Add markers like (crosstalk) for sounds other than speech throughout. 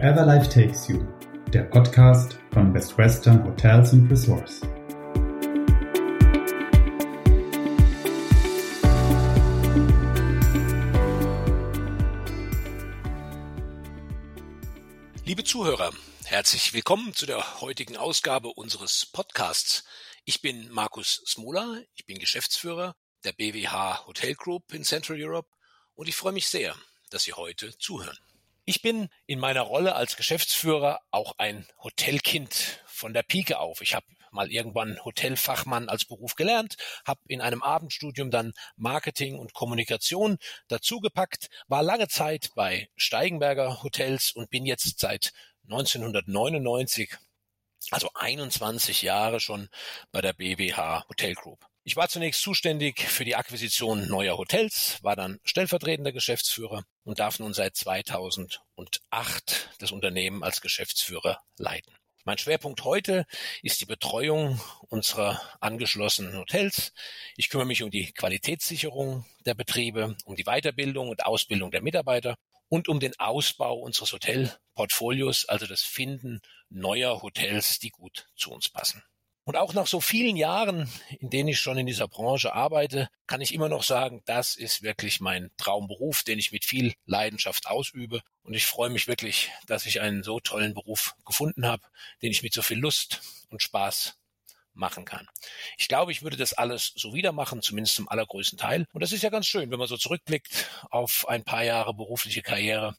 Wherever Life Takes You, der Podcast von Best Western Hotels and Resorts. Liebe Zuhörer, herzlich willkommen zu der heutigen Ausgabe unseres Podcasts. Ich bin Markus Smola, ich bin Geschäftsführer der BWH Hotel Group in Central Europe und ich freue mich sehr, dass Sie heute zuhören. Ich bin in meiner Rolle als Geschäftsführer auch ein Hotelkind von der Pike auf. Ich habe mal irgendwann Hotelfachmann als Beruf gelernt, habe in einem Abendstudium dann Marketing und Kommunikation dazugepackt, war lange Zeit bei Steigenberger Hotels und bin jetzt seit 1999, also 21 Jahre schon bei der BWH Hotel Group. Ich war zunächst zuständig für die Akquisition neuer Hotels, war dann stellvertretender Geschäftsführer und darf nun seit 2008 das Unternehmen als Geschäftsführer leiten. Mein Schwerpunkt heute ist die Betreuung unserer angeschlossenen Hotels. Ich kümmere mich um die Qualitätssicherung der Betriebe, um die Weiterbildung und Ausbildung der Mitarbeiter und um den Ausbau unseres Hotelportfolios, also das Finden neuer Hotels, die gut zu uns passen. Und auch nach so vielen Jahren, in denen ich schon in dieser Branche arbeite, kann ich immer noch sagen, das ist wirklich mein Traumberuf, den ich mit viel Leidenschaft ausübe. Und ich freue mich wirklich, dass ich einen so tollen Beruf gefunden habe, den ich mit so viel Lust und Spaß machen kann. Ich glaube, ich würde das alles so wieder machen, zumindest zum allergrößten Teil. Und das ist ja ganz schön, wenn man so zurückblickt auf ein paar Jahre berufliche Karriere,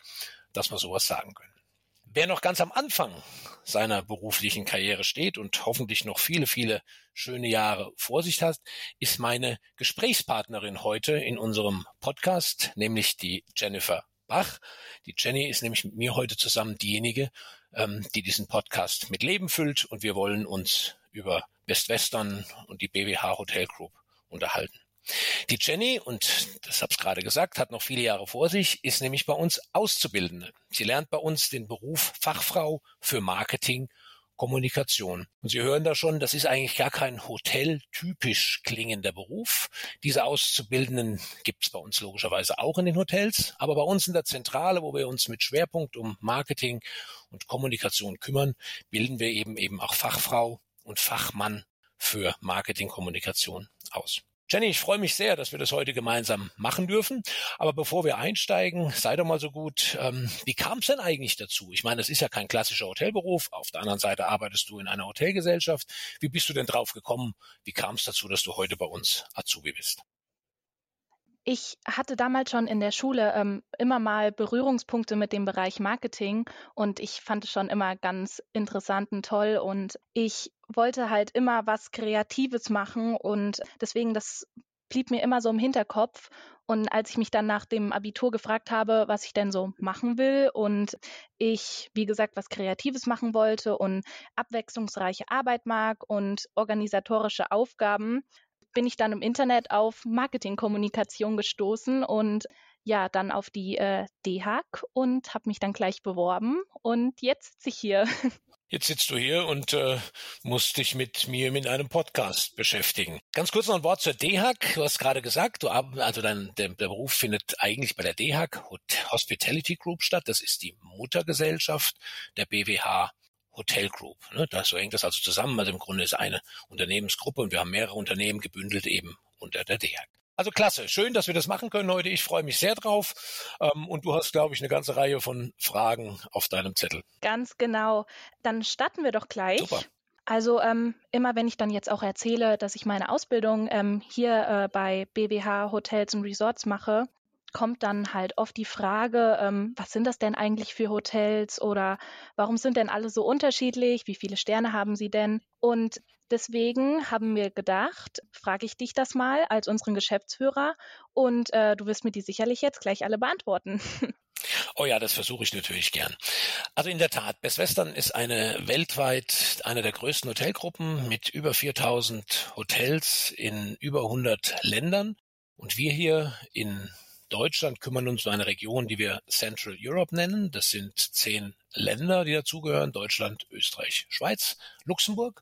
dass wir sowas sagen können. Wer noch ganz am Anfang seiner beruflichen Karriere steht und hoffentlich noch viele, viele schöne Jahre vor sich hat, ist meine Gesprächspartnerin heute in unserem Podcast, nämlich die Jennifer Bach. Die Jenny ist nämlich mit mir heute zusammen diejenige, ähm, die diesen Podcast mit Leben füllt und wir wollen uns über Best Western und die BWH Hotel Group unterhalten. Die Jenny, und das habe ich gerade gesagt, hat noch viele Jahre vor sich, ist nämlich bei uns Auszubildende. Sie lernt bei uns den Beruf Fachfrau für Marketing Kommunikation. Und Sie hören da schon, das ist eigentlich gar kein hoteltypisch klingender Beruf. Diese Auszubildenden gibt es bei uns logischerweise auch in den Hotels, aber bei uns in der Zentrale, wo wir uns mit Schwerpunkt um Marketing und Kommunikation kümmern, bilden wir eben eben auch Fachfrau und Fachmann für Marketingkommunikation aus. Jenny, ich freue mich sehr, dass wir das heute gemeinsam machen dürfen. Aber bevor wir einsteigen, sei doch mal so gut, ähm, wie kam es denn eigentlich dazu? Ich meine, das ist ja kein klassischer Hotelberuf. Auf der anderen Seite arbeitest du in einer Hotelgesellschaft. Wie bist du denn drauf gekommen? Wie kam es dazu, dass du heute bei uns Azubi bist? Ich hatte damals schon in der Schule ähm, immer mal Berührungspunkte mit dem Bereich Marketing und ich fand es schon immer ganz interessant und toll und ich wollte halt immer was Kreatives machen und deswegen das blieb mir immer so im Hinterkopf. Und als ich mich dann nach dem Abitur gefragt habe, was ich denn so machen will und ich, wie gesagt, was Kreatives machen wollte und abwechslungsreiche Arbeit mag und organisatorische Aufgaben, bin ich dann im Internet auf Marketingkommunikation gestoßen und ja, dann auf die äh, DHAG und habe mich dann gleich beworben und jetzt sitze ich hier. (laughs) Jetzt sitzt du hier und äh, musst dich mit mir mit einem Podcast beschäftigen. Ganz kurz noch ein Wort zur DHAG. Du hast gerade gesagt, du also dein, der, der Beruf findet eigentlich bei der DHAG Hospitality Group statt. Das ist die Muttergesellschaft der BWH Hotel Group. Ne? Da so hängt das also zusammen. Also im Grunde ist eine Unternehmensgruppe und wir haben mehrere Unternehmen gebündelt eben unter der DEAG. Also klasse, schön, dass wir das machen können heute. Ich freue mich sehr drauf. Ähm, und du hast, glaube ich, eine ganze Reihe von Fragen auf deinem Zettel. Ganz genau. Dann starten wir doch gleich. Super. Also ähm, immer wenn ich dann jetzt auch erzähle, dass ich meine Ausbildung ähm, hier äh, bei BWH Hotels und Resorts mache, kommt dann halt oft die Frage, ähm, was sind das denn eigentlich für Hotels oder warum sind denn alle so unterschiedlich? Wie viele Sterne haben sie denn? Und deswegen haben wir gedacht, frage ich dich das mal als unseren Geschäftsführer und äh, du wirst mir die sicherlich jetzt gleich alle beantworten. (laughs) Oh ja, das versuche ich natürlich gern. Also in der Tat, Best Western ist eine weltweit eine der größten Hotelgruppen mit über 4000 Hotels in über 100 Ländern. Und wir hier in Deutschland kümmern uns um eine Region, die wir Central Europe nennen. Das sind zehn Länder, die dazugehören. Deutschland, Österreich, Schweiz, Luxemburg,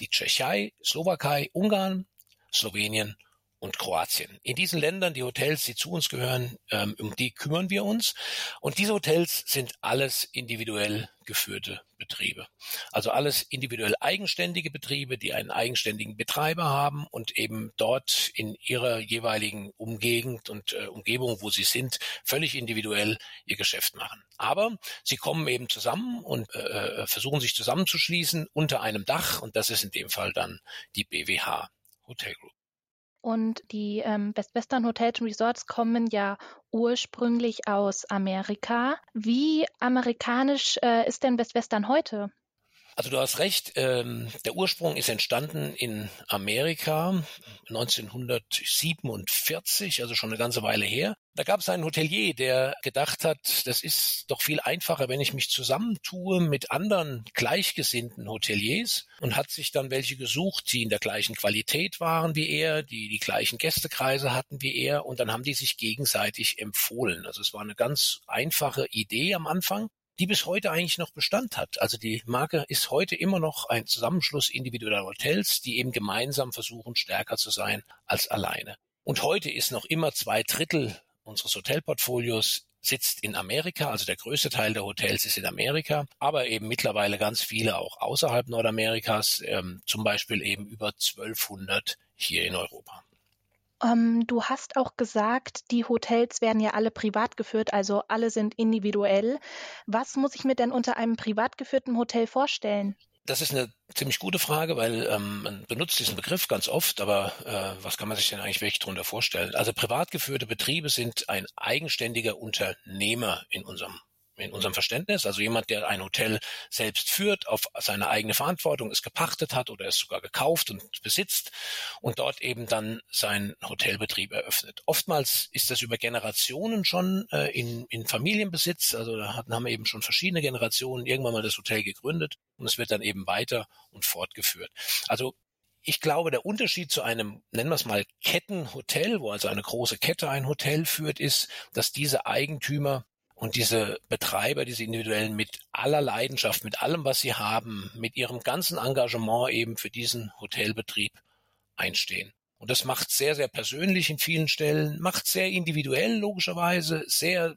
die Tschechei, Slowakei, Ungarn, Slowenien und Kroatien. In diesen Ländern, die Hotels, die zu uns gehören, ähm, um die kümmern wir uns. Und diese Hotels sind alles individuell geführte Betriebe. Also alles individuell eigenständige Betriebe, die einen eigenständigen Betreiber haben und eben dort in ihrer jeweiligen Umgegend und äh, Umgebung, wo sie sind, völlig individuell ihr Geschäft machen. Aber sie kommen eben zusammen und äh, äh versuchen sich zusammenzuschließen unter einem Dach und das ist in dem Fall dann die BWH Hotel Group. Und die ähm, Best Western Hotels und Resorts kommen ja ursprünglich aus Amerika. Wie amerikanisch äh, ist denn Best Western heute? Also du hast recht, ähm, der Ursprung ist entstanden in Amerika 1947, also schon eine ganze Weile her. Da gab es einen Hotelier, der gedacht hat, das ist doch viel einfacher, wenn ich mich zusammentue mit anderen gleichgesinnten Hoteliers und hat sich dann welche gesucht, die in der gleichen Qualität waren wie er, die die gleichen Gästekreise hatten wie er und dann haben die sich gegenseitig empfohlen. Also es war eine ganz einfache Idee am Anfang die bis heute eigentlich noch Bestand hat. Also die Marke ist heute immer noch ein Zusammenschluss individueller Hotels, die eben gemeinsam versuchen, stärker zu sein als alleine. Und heute ist noch immer zwei Drittel unseres Hotelportfolios sitzt in Amerika, also der größte Teil der Hotels ist in Amerika, aber eben mittlerweile ganz viele auch außerhalb Nordamerikas, ähm, zum Beispiel eben über 1200 hier in Europa. Ähm, du hast auch gesagt, die Hotels werden ja alle privat geführt, also alle sind individuell. Was muss ich mir denn unter einem privat geführten Hotel vorstellen? Das ist eine ziemlich gute Frage, weil ähm, man benutzt diesen Begriff ganz oft, aber äh, was kann man sich denn eigentlich wirklich darunter vorstellen? Also privat geführte Betriebe sind ein eigenständiger Unternehmer in unserem in unserem Verständnis, also jemand, der ein Hotel selbst führt, auf seine eigene Verantwortung, es gepachtet hat oder es sogar gekauft und besitzt und dort eben dann seinen Hotelbetrieb eröffnet. Oftmals ist das über Generationen schon äh, in, in Familienbesitz, also da hatten, haben eben schon verschiedene Generationen irgendwann mal das Hotel gegründet und es wird dann eben weiter und fortgeführt. Also ich glaube, der Unterschied zu einem, nennen wir es mal, Kettenhotel, wo also eine große Kette ein Hotel führt, ist, dass diese Eigentümer und diese Betreiber, diese individuellen mit aller Leidenschaft, mit allem, was sie haben, mit ihrem ganzen Engagement eben für diesen Hotelbetrieb einstehen. Und das macht sehr, sehr persönlich in vielen Stellen, macht sehr individuell logischerweise, sehr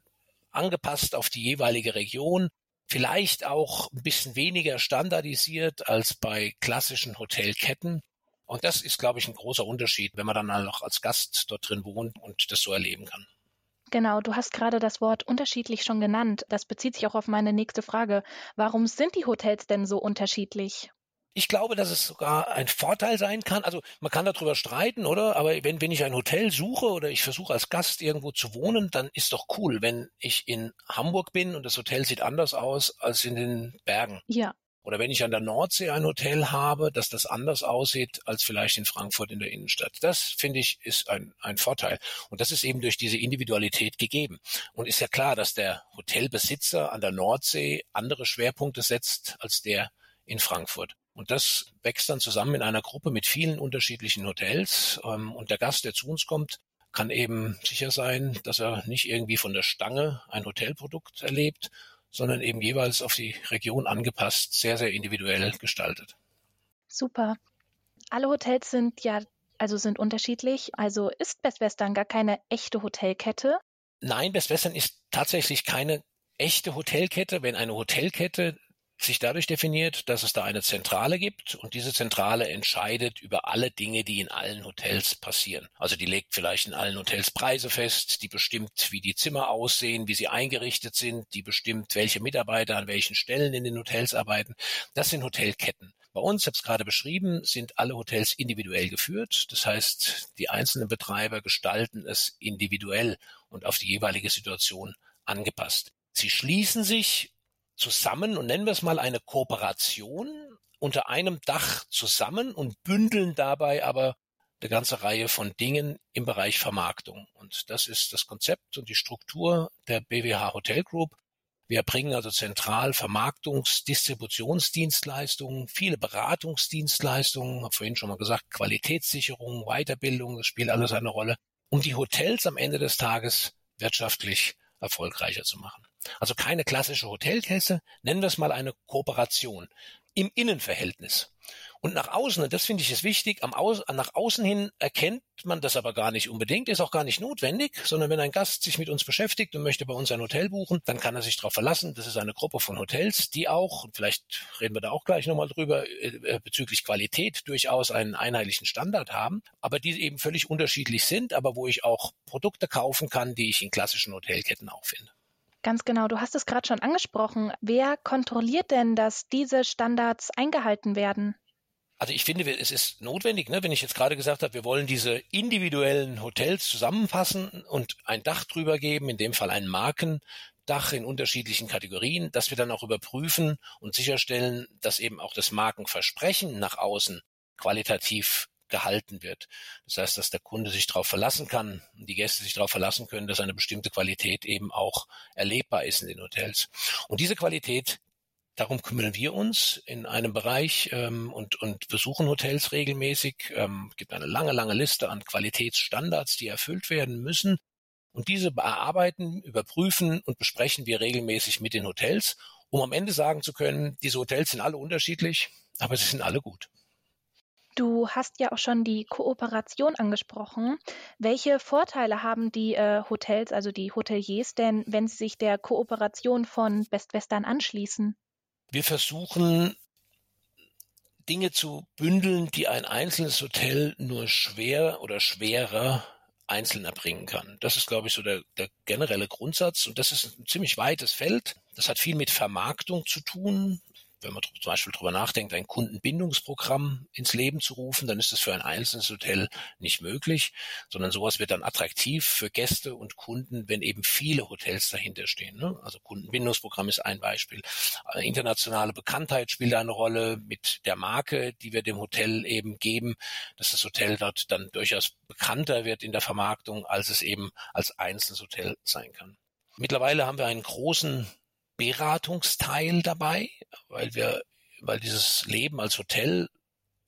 angepasst auf die jeweilige Region, vielleicht auch ein bisschen weniger standardisiert als bei klassischen Hotelketten. Und das ist, glaube ich, ein großer Unterschied, wenn man dann auch als Gast dort drin wohnt und das so erleben kann. Genau, du hast gerade das Wort unterschiedlich schon genannt. Das bezieht sich auch auf meine nächste Frage. Warum sind die Hotels denn so unterschiedlich? Ich glaube, dass es sogar ein Vorteil sein kann. Also man kann darüber streiten, oder? Aber wenn, wenn ich ein Hotel suche oder ich versuche als Gast irgendwo zu wohnen, dann ist doch cool, wenn ich in Hamburg bin und das Hotel sieht anders aus als in den Bergen. Ja. Oder wenn ich an der Nordsee ein Hotel habe, dass das anders aussieht als vielleicht in Frankfurt in der Innenstadt. Das finde ich ist ein, ein Vorteil. Und das ist eben durch diese Individualität gegeben. Und ist ja klar, dass der Hotelbesitzer an der Nordsee andere Schwerpunkte setzt als der in Frankfurt. Und das wächst dann zusammen in einer Gruppe mit vielen unterschiedlichen Hotels. Ähm, und der Gast, der zu uns kommt, kann eben sicher sein, dass er nicht irgendwie von der Stange ein Hotelprodukt erlebt, sondern eben jeweils auf die Region angepasst, sehr, sehr individuell gestaltet. Super. Alle Hotels sind ja, also sind unterschiedlich. Also ist Best Western gar keine echte Hotelkette? Nein, Best Western ist tatsächlich keine echte Hotelkette. Wenn eine Hotelkette sich dadurch definiert, dass es da eine Zentrale gibt und diese Zentrale entscheidet über alle Dinge, die in allen Hotels passieren. Also die legt vielleicht in allen Hotels Preise fest, die bestimmt, wie die Zimmer aussehen, wie sie eingerichtet sind, die bestimmt, welche Mitarbeiter an welchen Stellen in den Hotels arbeiten. Das sind Hotelketten. Bei uns, ich habe es gerade beschrieben, sind alle Hotels individuell geführt. Das heißt, die einzelnen Betreiber gestalten es individuell und auf die jeweilige Situation angepasst. Sie schließen sich zusammen und nennen wir es mal eine Kooperation unter einem Dach zusammen und bündeln dabei aber eine ganze Reihe von Dingen im Bereich Vermarktung. Und das ist das Konzept und die Struktur der BWH Hotel Group. Wir bringen also zentral Vermarktungs-, Distributionsdienstleistungen, viele Beratungsdienstleistungen, habe vorhin schon mal gesagt, Qualitätssicherung, Weiterbildung, das spielt alles eine Rolle, um die Hotels am Ende des Tages wirtschaftlich erfolgreicher zu machen. Also keine klassische Hotelkette, nennen wir es mal eine Kooperation im Innenverhältnis. Und nach außen, und das finde ich ist wichtig, am Au nach außen hin erkennt man das aber gar nicht unbedingt, ist auch gar nicht notwendig, sondern wenn ein Gast sich mit uns beschäftigt und möchte bei uns ein Hotel buchen, dann kann er sich darauf verlassen. Das ist eine Gruppe von Hotels, die auch, und vielleicht reden wir da auch gleich nochmal drüber, äh, bezüglich Qualität durchaus einen einheitlichen Standard haben, aber die eben völlig unterschiedlich sind, aber wo ich auch Produkte kaufen kann, die ich in klassischen Hotelketten auch finde. Ganz genau, du hast es gerade schon angesprochen. Wer kontrolliert denn, dass diese Standards eingehalten werden? Also ich finde, es ist notwendig, ne, wenn ich jetzt gerade gesagt habe, wir wollen diese individuellen Hotels zusammenfassen und ein Dach drüber geben, in dem Fall ein Markendach in unterschiedlichen Kategorien, dass wir dann auch überprüfen und sicherstellen, dass eben auch das Markenversprechen nach außen qualitativ gehalten wird. Das heißt, dass der Kunde sich darauf verlassen kann, die Gäste sich darauf verlassen können, dass eine bestimmte Qualität eben auch erlebbar ist in den Hotels. Und diese Qualität Darum kümmern wir uns in einem Bereich ähm, und, und besuchen Hotels regelmäßig. Ähm, gibt eine lange, lange Liste an Qualitätsstandards, die erfüllt werden müssen. Und diese bearbeiten, überprüfen und besprechen wir regelmäßig mit den Hotels, um am Ende sagen zu können, diese Hotels sind alle unterschiedlich, aber sie sind alle gut. Du hast ja auch schon die Kooperation angesprochen. Welche Vorteile haben die äh, Hotels, also die Hoteliers denn, wenn sie sich der Kooperation von Best Western anschließen? Wir versuchen Dinge zu bündeln, die ein einzelnes Hotel nur schwer oder schwerer einzeln erbringen kann. Das ist, glaube ich, so der, der generelle Grundsatz. Und das ist ein ziemlich weites Feld. Das hat viel mit Vermarktung zu tun wenn man zum Beispiel darüber nachdenkt, ein Kundenbindungsprogramm ins Leben zu rufen, dann ist das für ein einzelnes Hotel nicht möglich, sondern sowas wird dann attraktiv für Gäste und Kunden, wenn eben viele Hotels dahinter stehen. Ne? Also Kundenbindungsprogramm ist ein Beispiel. Äh, internationale Bekanntheit spielt eine Rolle mit der Marke, die wir dem Hotel eben geben, dass das Hotel dort dann durchaus bekannter wird in der Vermarktung, als es eben als einzelnes Hotel sein kann. Mittlerweile haben wir einen großen Beratungsteil dabei, weil wir, weil dieses Leben als Hotel,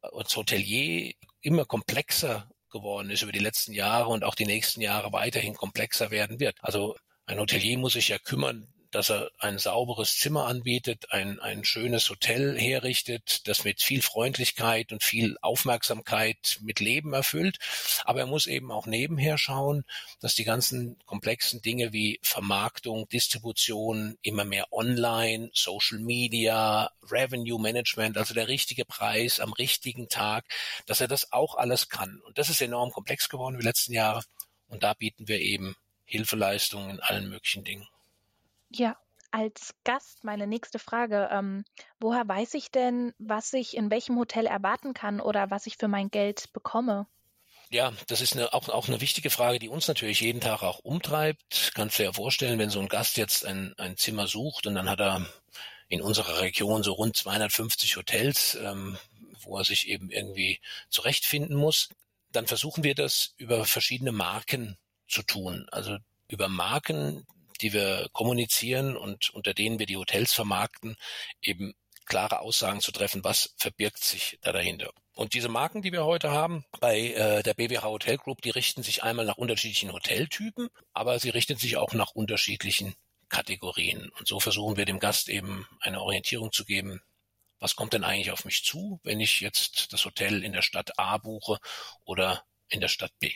als Hotelier immer komplexer geworden ist über die letzten Jahre und auch die nächsten Jahre weiterhin komplexer werden wird. Also ein Hotelier muss sich ja kümmern, dass er ein sauberes Zimmer anbietet, ein, ein schönes Hotel herrichtet, das mit viel Freundlichkeit und viel Aufmerksamkeit mit Leben erfüllt. Aber er muss eben auch nebenher schauen, dass die ganzen komplexen Dinge wie Vermarktung, Distribution, immer mehr Online, Social Media, Revenue Management, also der richtige Preis am richtigen Tag, dass er das auch alles kann. Und das ist enorm komplex geworden in den letzten Jahren. Und da bieten wir eben Hilfeleistungen in allen möglichen Dingen. Ja, als Gast meine nächste Frage. Ähm, woher weiß ich denn, was ich in welchem Hotel erwarten kann oder was ich für mein Geld bekomme? Ja, das ist eine, auch, auch eine wichtige Frage, die uns natürlich jeden Tag auch umtreibt. Kannst du dir ja vorstellen, wenn so ein Gast jetzt ein, ein Zimmer sucht und dann hat er in unserer Region so rund 250 Hotels, ähm, wo er sich eben irgendwie zurechtfinden muss, dann versuchen wir das über verschiedene Marken zu tun. Also über Marken, die wir kommunizieren und unter denen wir die Hotels vermarkten, eben klare Aussagen zu treffen, was verbirgt sich da dahinter. Und diese Marken, die wir heute haben bei äh, der BWH Hotel Group, die richten sich einmal nach unterschiedlichen Hoteltypen, aber sie richten sich auch nach unterschiedlichen Kategorien. Und so versuchen wir dem Gast eben eine Orientierung zu geben, was kommt denn eigentlich auf mich zu, wenn ich jetzt das Hotel in der Stadt A buche oder in der Stadt B.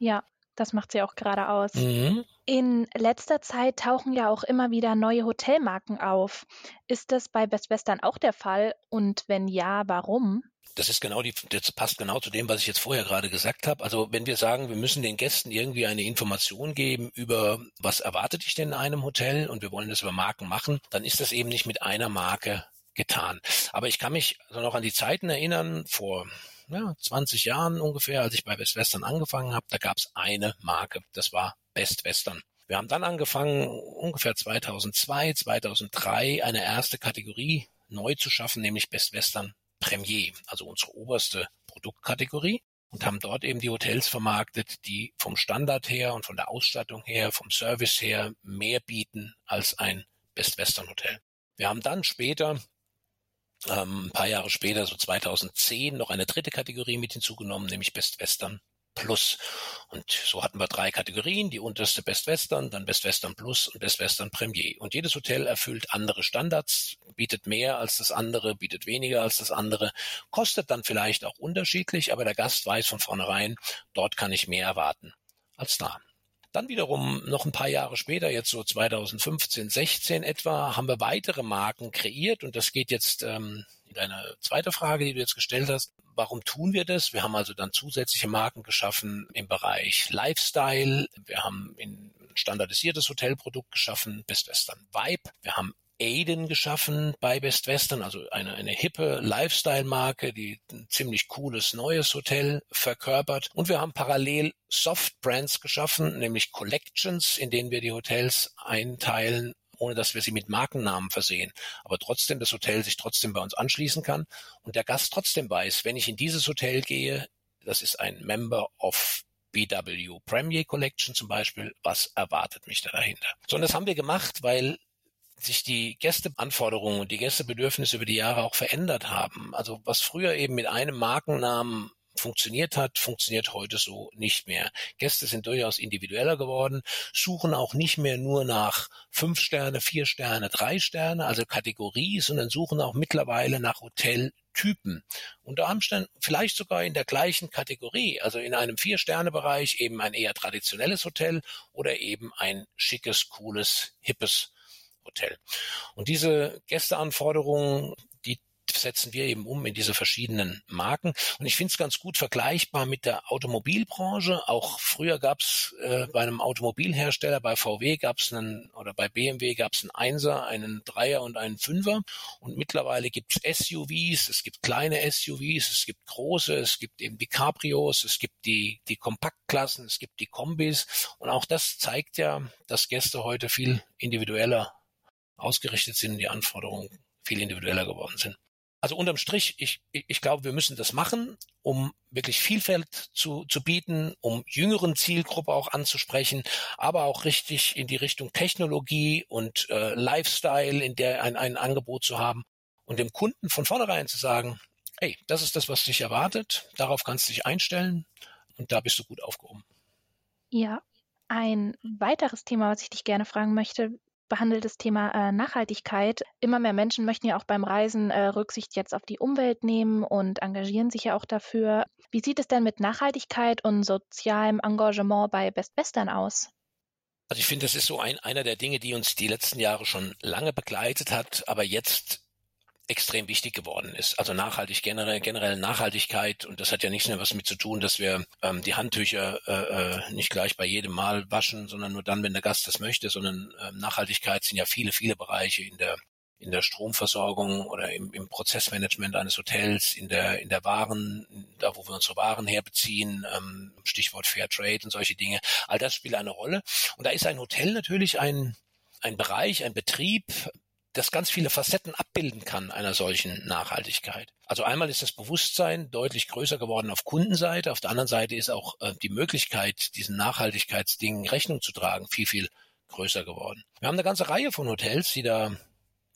Ja, das macht sie auch gerade aus. Mhm. In letzter Zeit tauchen ja auch immer wieder neue Hotelmarken auf. Ist das bei Best Western auch der Fall? Und wenn ja, warum? Das ist genau die, das passt genau zu dem, was ich jetzt vorher gerade gesagt habe. Also wenn wir sagen, wir müssen den Gästen irgendwie eine Information geben über, was erwartet ich denn in einem Hotel und wir wollen das über Marken machen, dann ist das eben nicht mit einer Marke getan. Aber ich kann mich also noch an die Zeiten erinnern, vor ja, 20 Jahren ungefähr, als ich bei Best Western angefangen habe, da gab es eine Marke, das war Best Western. Wir haben dann angefangen, ungefähr 2002, 2003 eine erste Kategorie neu zu schaffen, nämlich Best Western Premier, also unsere oberste Produktkategorie und haben dort eben die Hotels vermarktet, die vom Standard her und von der Ausstattung her, vom Service her mehr bieten als ein Best Western Hotel. Wir haben dann später ähm, ein paar Jahre später, so 2010, noch eine dritte Kategorie mit hinzugenommen, nämlich Best Western Plus. Und so hatten wir drei Kategorien, die unterste Best Western, dann Best Western Plus und Best Western Premier. Und jedes Hotel erfüllt andere Standards, bietet mehr als das andere, bietet weniger als das andere, kostet dann vielleicht auch unterschiedlich, aber der Gast weiß von vornherein, dort kann ich mehr erwarten als da. Dann wiederum noch ein paar Jahre später, jetzt so 2015, 16 etwa, haben wir weitere Marken kreiert und das geht jetzt ähm, in deine zweite Frage, die du jetzt gestellt hast. Warum tun wir das? Wir haben also dann zusätzliche Marken geschaffen im Bereich Lifestyle. Wir haben ein standardisiertes Hotelprodukt geschaffen, Best Western Vibe. Wir haben Aiden geschaffen bei Best Western, also eine, eine hippe Lifestyle-Marke, die ein ziemlich cooles neues Hotel verkörpert. Und wir haben parallel Soft-Brands geschaffen, nämlich Collections, in denen wir die Hotels einteilen ohne dass wir sie mit Markennamen versehen. Aber trotzdem das Hotel sich trotzdem bei uns anschließen kann und der Gast trotzdem weiß, wenn ich in dieses Hotel gehe, das ist ein Member of BW Premier Collection zum Beispiel, was erwartet mich da dahinter? So, und das haben wir gemacht, weil sich die Gästeanforderungen und die Gästebedürfnisse über die Jahre auch verändert haben. Also was früher eben mit einem Markennamen funktioniert hat, funktioniert heute so nicht mehr. Gäste sind durchaus individueller geworden, suchen auch nicht mehr nur nach fünf Sterne, vier Sterne, drei Sterne, also Kategorie, sondern suchen auch mittlerweile nach Hoteltypen. Unter Umständen vielleicht sogar in der gleichen Kategorie, also in einem Vier-Sterne-Bereich eben ein eher traditionelles Hotel oder eben ein schickes, cooles, hippes Hotel. Und diese Gästeanforderungen, die setzen wir eben um in diese verschiedenen Marken. Und ich finde es ganz gut vergleichbar mit der Automobilbranche. Auch früher gab es äh, bei einem Automobilhersteller, bei VW gab es einen oder bei BMW gab es einen Einser, einen Dreier und einen Fünfer. Und mittlerweile gibt es SUVs, es gibt kleine SUVs, es gibt große, es gibt eben die Cabrios, es gibt die, die Kompaktklassen, es gibt die Kombis. Und auch das zeigt ja, dass Gäste heute viel individueller ausgerichtet sind, die Anforderungen viel individueller geworden sind. Also unterm Strich, ich, ich glaube, wir müssen das machen, um wirklich Vielfalt zu, zu bieten, um jüngeren Zielgruppe auch anzusprechen, aber auch richtig in die Richtung Technologie und äh, Lifestyle, in der ein, ein Angebot zu haben und dem Kunden von vornherein zu sagen, hey, das ist das, was dich erwartet, darauf kannst du dich einstellen und da bist du gut aufgehoben. Ja, ein weiteres Thema, was ich dich gerne fragen möchte, behandelt das Thema äh, Nachhaltigkeit. Immer mehr Menschen möchten ja auch beim Reisen äh, Rücksicht jetzt auf die Umwelt nehmen und engagieren sich ja auch dafür. Wie sieht es denn mit Nachhaltigkeit und sozialem Engagement bei Best Western aus? Also ich finde, das ist so ein, einer der Dinge, die uns die letzten Jahre schon lange begleitet hat, aber jetzt extrem wichtig geworden ist. Also nachhaltig generell, generell Nachhaltigkeit und das hat ja nichts mehr was mit zu tun, dass wir ähm, die Handtücher äh, äh, nicht gleich bei jedem Mal waschen, sondern nur dann, wenn der Gast das möchte, sondern äh, Nachhaltigkeit sind ja viele, viele Bereiche in der in der Stromversorgung oder im, im Prozessmanagement eines Hotels, in der in der Waren, da wo wir unsere Waren herbeziehen, ähm, Stichwort Fair Trade und solche Dinge. All das spielt eine Rolle. Und da ist ein Hotel natürlich ein ein Bereich, ein Betrieb, das ganz viele Facetten abbilden kann einer solchen Nachhaltigkeit. Also einmal ist das Bewusstsein deutlich größer geworden auf Kundenseite, auf der anderen Seite ist auch äh, die Möglichkeit, diesen Nachhaltigkeitsdingen Rechnung zu tragen, viel, viel größer geworden. Wir haben eine ganze Reihe von Hotels, die da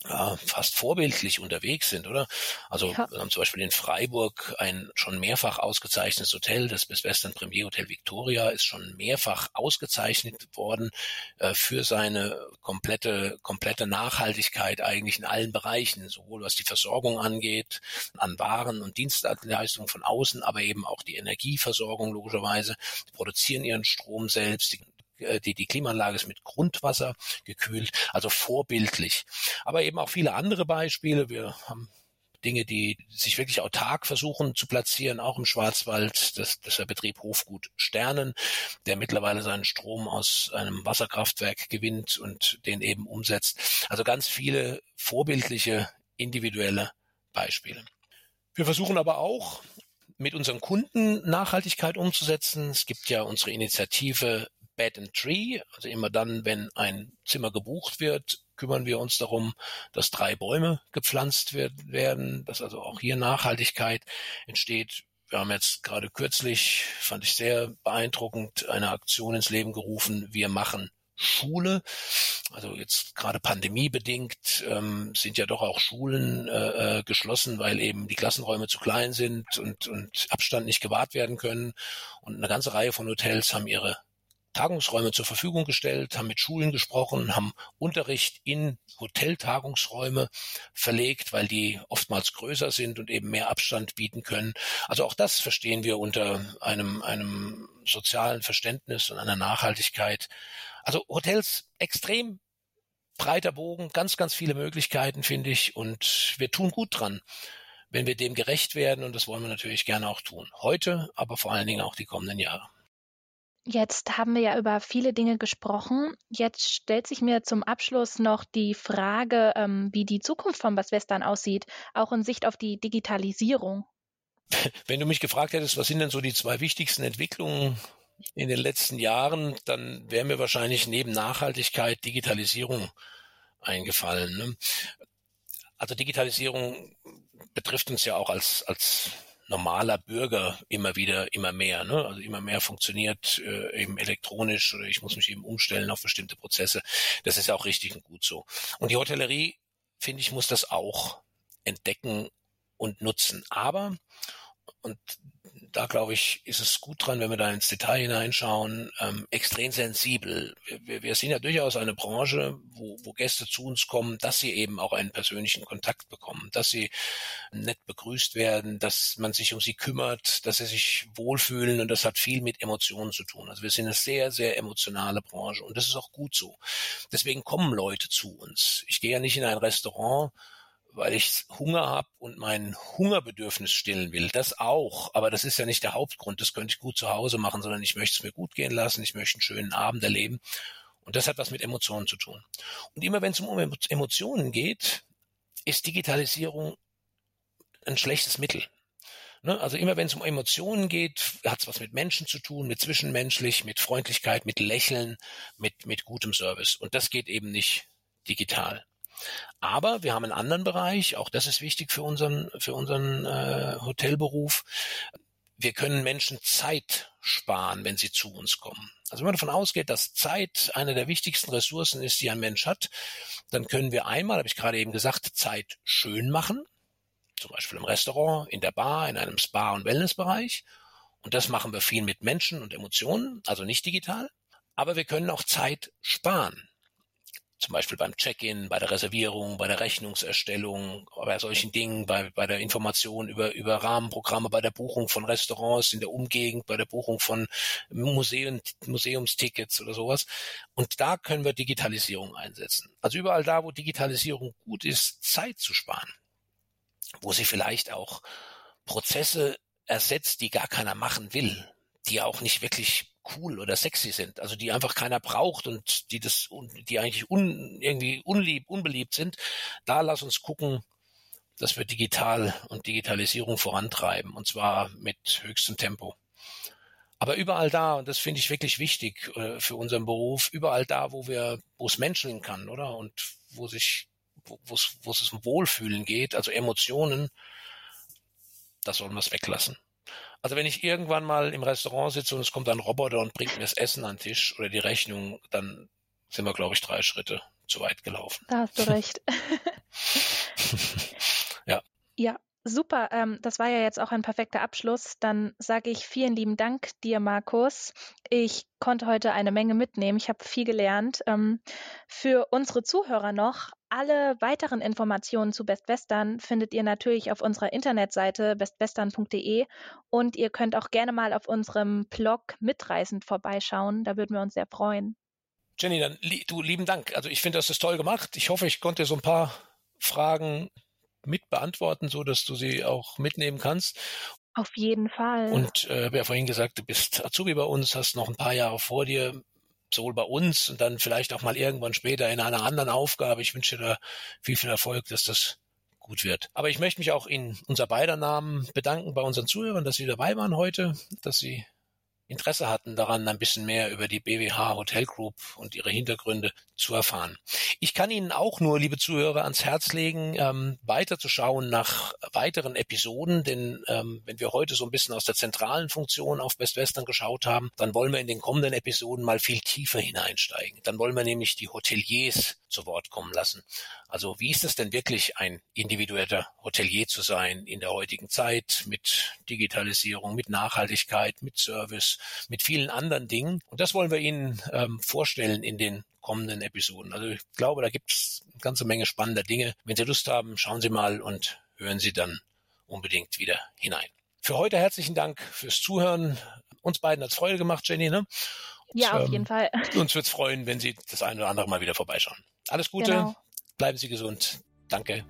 ja, fast vorbildlich unterwegs sind, oder? Also ja. wir haben zum Beispiel in Freiburg ein schon mehrfach ausgezeichnetes Hotel, das bis Western Premier Hotel Victoria ist schon mehrfach ausgezeichnet worden äh, für seine komplette komplette Nachhaltigkeit eigentlich in allen Bereichen, sowohl was die Versorgung angeht, an Waren und Dienstleistungen von außen, aber eben auch die Energieversorgung logischerweise. Die produzieren ihren Strom selbst, die die, die Klimaanlage ist mit Grundwasser gekühlt, also vorbildlich. Aber eben auch viele andere Beispiele. Wir haben Dinge, die sich wirklich autark versuchen zu platzieren, auch im Schwarzwald. Das, das ist der Betrieb Hofgut Sternen, der mittlerweile seinen Strom aus einem Wasserkraftwerk gewinnt und den eben umsetzt. Also ganz viele vorbildliche, individuelle Beispiele. Wir versuchen aber auch, mit unseren Kunden Nachhaltigkeit umzusetzen. Es gibt ja unsere Initiative Bed and Tree, also immer dann, wenn ein Zimmer gebucht wird, kümmern wir uns darum, dass drei Bäume gepflanzt wird, werden, dass also auch hier Nachhaltigkeit entsteht. Wir haben jetzt gerade kürzlich, fand ich sehr beeindruckend, eine Aktion ins Leben gerufen. Wir machen Schule. Also jetzt gerade pandemiebedingt ähm, sind ja doch auch Schulen äh, äh, geschlossen, weil eben die Klassenräume zu klein sind und, und Abstand nicht gewahrt werden können. Und eine ganze Reihe von Hotels haben ihre Tagungsräume zur Verfügung gestellt, haben mit Schulen gesprochen, haben Unterricht in Hoteltagungsräume verlegt, weil die oftmals größer sind und eben mehr Abstand bieten können. Also auch das verstehen wir unter einem, einem sozialen Verständnis und einer Nachhaltigkeit. Also Hotels extrem breiter Bogen, ganz, ganz viele Möglichkeiten, finde ich, und wir tun gut dran, wenn wir dem gerecht werden, und das wollen wir natürlich gerne auch tun. Heute, aber vor allen Dingen auch die kommenden Jahre. Jetzt haben wir ja über viele Dinge gesprochen. Jetzt stellt sich mir zum Abschluss noch die Frage, ähm, wie die Zukunft von Bad Western aussieht, auch in Sicht auf die Digitalisierung. (laughs) Wenn du mich gefragt hättest, was sind denn so die zwei wichtigsten Entwicklungen in den letzten Jahren, dann wäre mir wahrscheinlich neben Nachhaltigkeit Digitalisierung eingefallen. Ne? Also Digitalisierung betrifft uns ja auch als, als normaler Bürger immer wieder immer mehr. Ne? Also immer mehr funktioniert äh, eben elektronisch oder ich muss mich eben umstellen auf bestimmte Prozesse. Das ist auch richtig und gut so. Und die Hotellerie, finde ich, muss das auch entdecken und nutzen. Aber und da glaube ich, ist es gut dran, wenn wir da ins Detail hineinschauen, ähm, extrem sensibel. Wir, wir sind ja durchaus eine Branche, wo, wo Gäste zu uns kommen, dass sie eben auch einen persönlichen Kontakt bekommen, dass sie nett begrüßt werden, dass man sich um sie kümmert, dass sie sich wohlfühlen und das hat viel mit Emotionen zu tun. Also wir sind eine sehr, sehr emotionale Branche und das ist auch gut so. Deswegen kommen Leute zu uns. Ich gehe ja nicht in ein Restaurant, weil ich Hunger habe und mein Hungerbedürfnis stillen will. Das auch, aber das ist ja nicht der Hauptgrund. Das könnte ich gut zu Hause machen, sondern ich möchte es mir gut gehen lassen. Ich möchte einen schönen Abend erleben. Und das hat was mit Emotionen zu tun. Und immer wenn es um Emotionen geht, ist Digitalisierung ein schlechtes Mittel. Ne? Also immer wenn es um Emotionen geht, hat es was mit Menschen zu tun, mit zwischenmenschlich, mit Freundlichkeit, mit Lächeln, mit, mit gutem Service. Und das geht eben nicht digital. Aber wir haben einen anderen Bereich, auch das ist wichtig für unseren, für unseren äh, Hotelberuf. Wir können Menschen Zeit sparen, wenn sie zu uns kommen. Also wenn man davon ausgeht, dass Zeit eine der wichtigsten Ressourcen ist, die ein Mensch hat, dann können wir einmal, habe ich gerade eben gesagt, Zeit schön machen, zum Beispiel im Restaurant, in der Bar, in einem Spa- und Wellnessbereich. Und das machen wir viel mit Menschen und Emotionen, also nicht digital. Aber wir können auch Zeit sparen zum Beispiel beim Check-in, bei der Reservierung, bei der Rechnungserstellung, bei solchen Dingen, bei, bei der Information über, über Rahmenprogramme, bei der Buchung von Restaurants in der Umgegend, bei der Buchung von Museen, Museumstickets oder sowas. Und da können wir Digitalisierung einsetzen. Also überall da, wo Digitalisierung gut ist, Zeit zu sparen, wo sie vielleicht auch Prozesse ersetzt, die gar keiner machen will, die auch nicht wirklich cool oder sexy sind, also die einfach keiner braucht und die das, die eigentlich un, irgendwie unlieb, unbeliebt sind, da lass uns gucken, dass wir digital und Digitalisierung vorantreiben und zwar mit höchstem Tempo. Aber überall da, und das finde ich wirklich wichtig äh, für unseren Beruf, überall da, wo wir, wo es menscheln kann, oder? Und wo sich, wo es, um Wohlfühlen geht, also Emotionen, das sollen wir es weglassen. Also wenn ich irgendwann mal im Restaurant sitze und es kommt ein Roboter und bringt mir das Essen an den Tisch oder die Rechnung, dann sind wir, glaube ich, drei Schritte zu weit gelaufen. Da hast du recht. (laughs) (laughs) ja. Ja, Super, ähm, das war ja jetzt auch ein perfekter Abschluss. Dann sage ich vielen lieben Dank dir, Markus. Ich konnte heute eine Menge mitnehmen. Ich habe viel gelernt. Ähm, für unsere Zuhörer noch, alle weiteren Informationen zu Best Western findet ihr natürlich auf unserer Internetseite bestwestern.de und ihr könnt auch gerne mal auf unserem Blog mitreisend vorbeischauen. Da würden wir uns sehr freuen. Jenny, dann du lieben Dank. Also ich finde, das ist toll gemacht. Ich hoffe, ich konnte so ein paar Fragen mit beantworten, so dass du sie auch mitnehmen kannst. Auf jeden Fall. Und äh, ja vorhin gesagt, du bist Azubi bei uns, hast noch ein paar Jahre vor dir, sowohl bei uns und dann vielleicht auch mal irgendwann später in einer anderen Aufgabe. Ich wünsche dir da viel, viel Erfolg, dass das gut wird. Aber ich möchte mich auch in unser beider Namen bedanken bei unseren Zuhörern, dass sie dabei waren heute, dass sie Interesse hatten daran, ein bisschen mehr über die BWH Hotel Group und ihre Hintergründe zu erfahren. Ich kann Ihnen auch nur, liebe Zuhörer, ans Herz legen, ähm, weiterzuschauen nach weiteren Episoden, denn ähm, wenn wir heute so ein bisschen aus der zentralen Funktion auf Best Western geschaut haben, dann wollen wir in den kommenden Episoden mal viel tiefer hineinsteigen. Dann wollen wir nämlich die Hoteliers zu Wort kommen lassen. Also wie ist es denn wirklich, ein individueller Hotelier zu sein in der heutigen Zeit mit Digitalisierung, mit Nachhaltigkeit, mit Service, mit vielen anderen Dingen? Und das wollen wir Ihnen ähm, vorstellen in den kommenden Episoden. Also ich glaube, da gibt es eine ganze Menge spannender Dinge. Wenn Sie Lust haben, schauen Sie mal und hören Sie dann unbedingt wieder hinein. Für heute herzlichen Dank fürs Zuhören. Uns beiden hat es Freude gemacht, Jenny. Ne? Und, ja, auf ähm, jeden Fall. (laughs) Uns wird es freuen, wenn Sie das eine oder andere Mal wieder vorbeischauen. Alles Gute, genau. bleiben Sie gesund. Danke.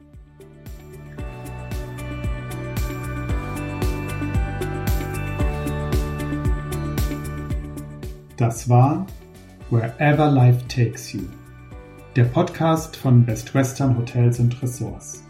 Das war Wherever Life Takes You, der Podcast von Best Western Hotels und Ressorts.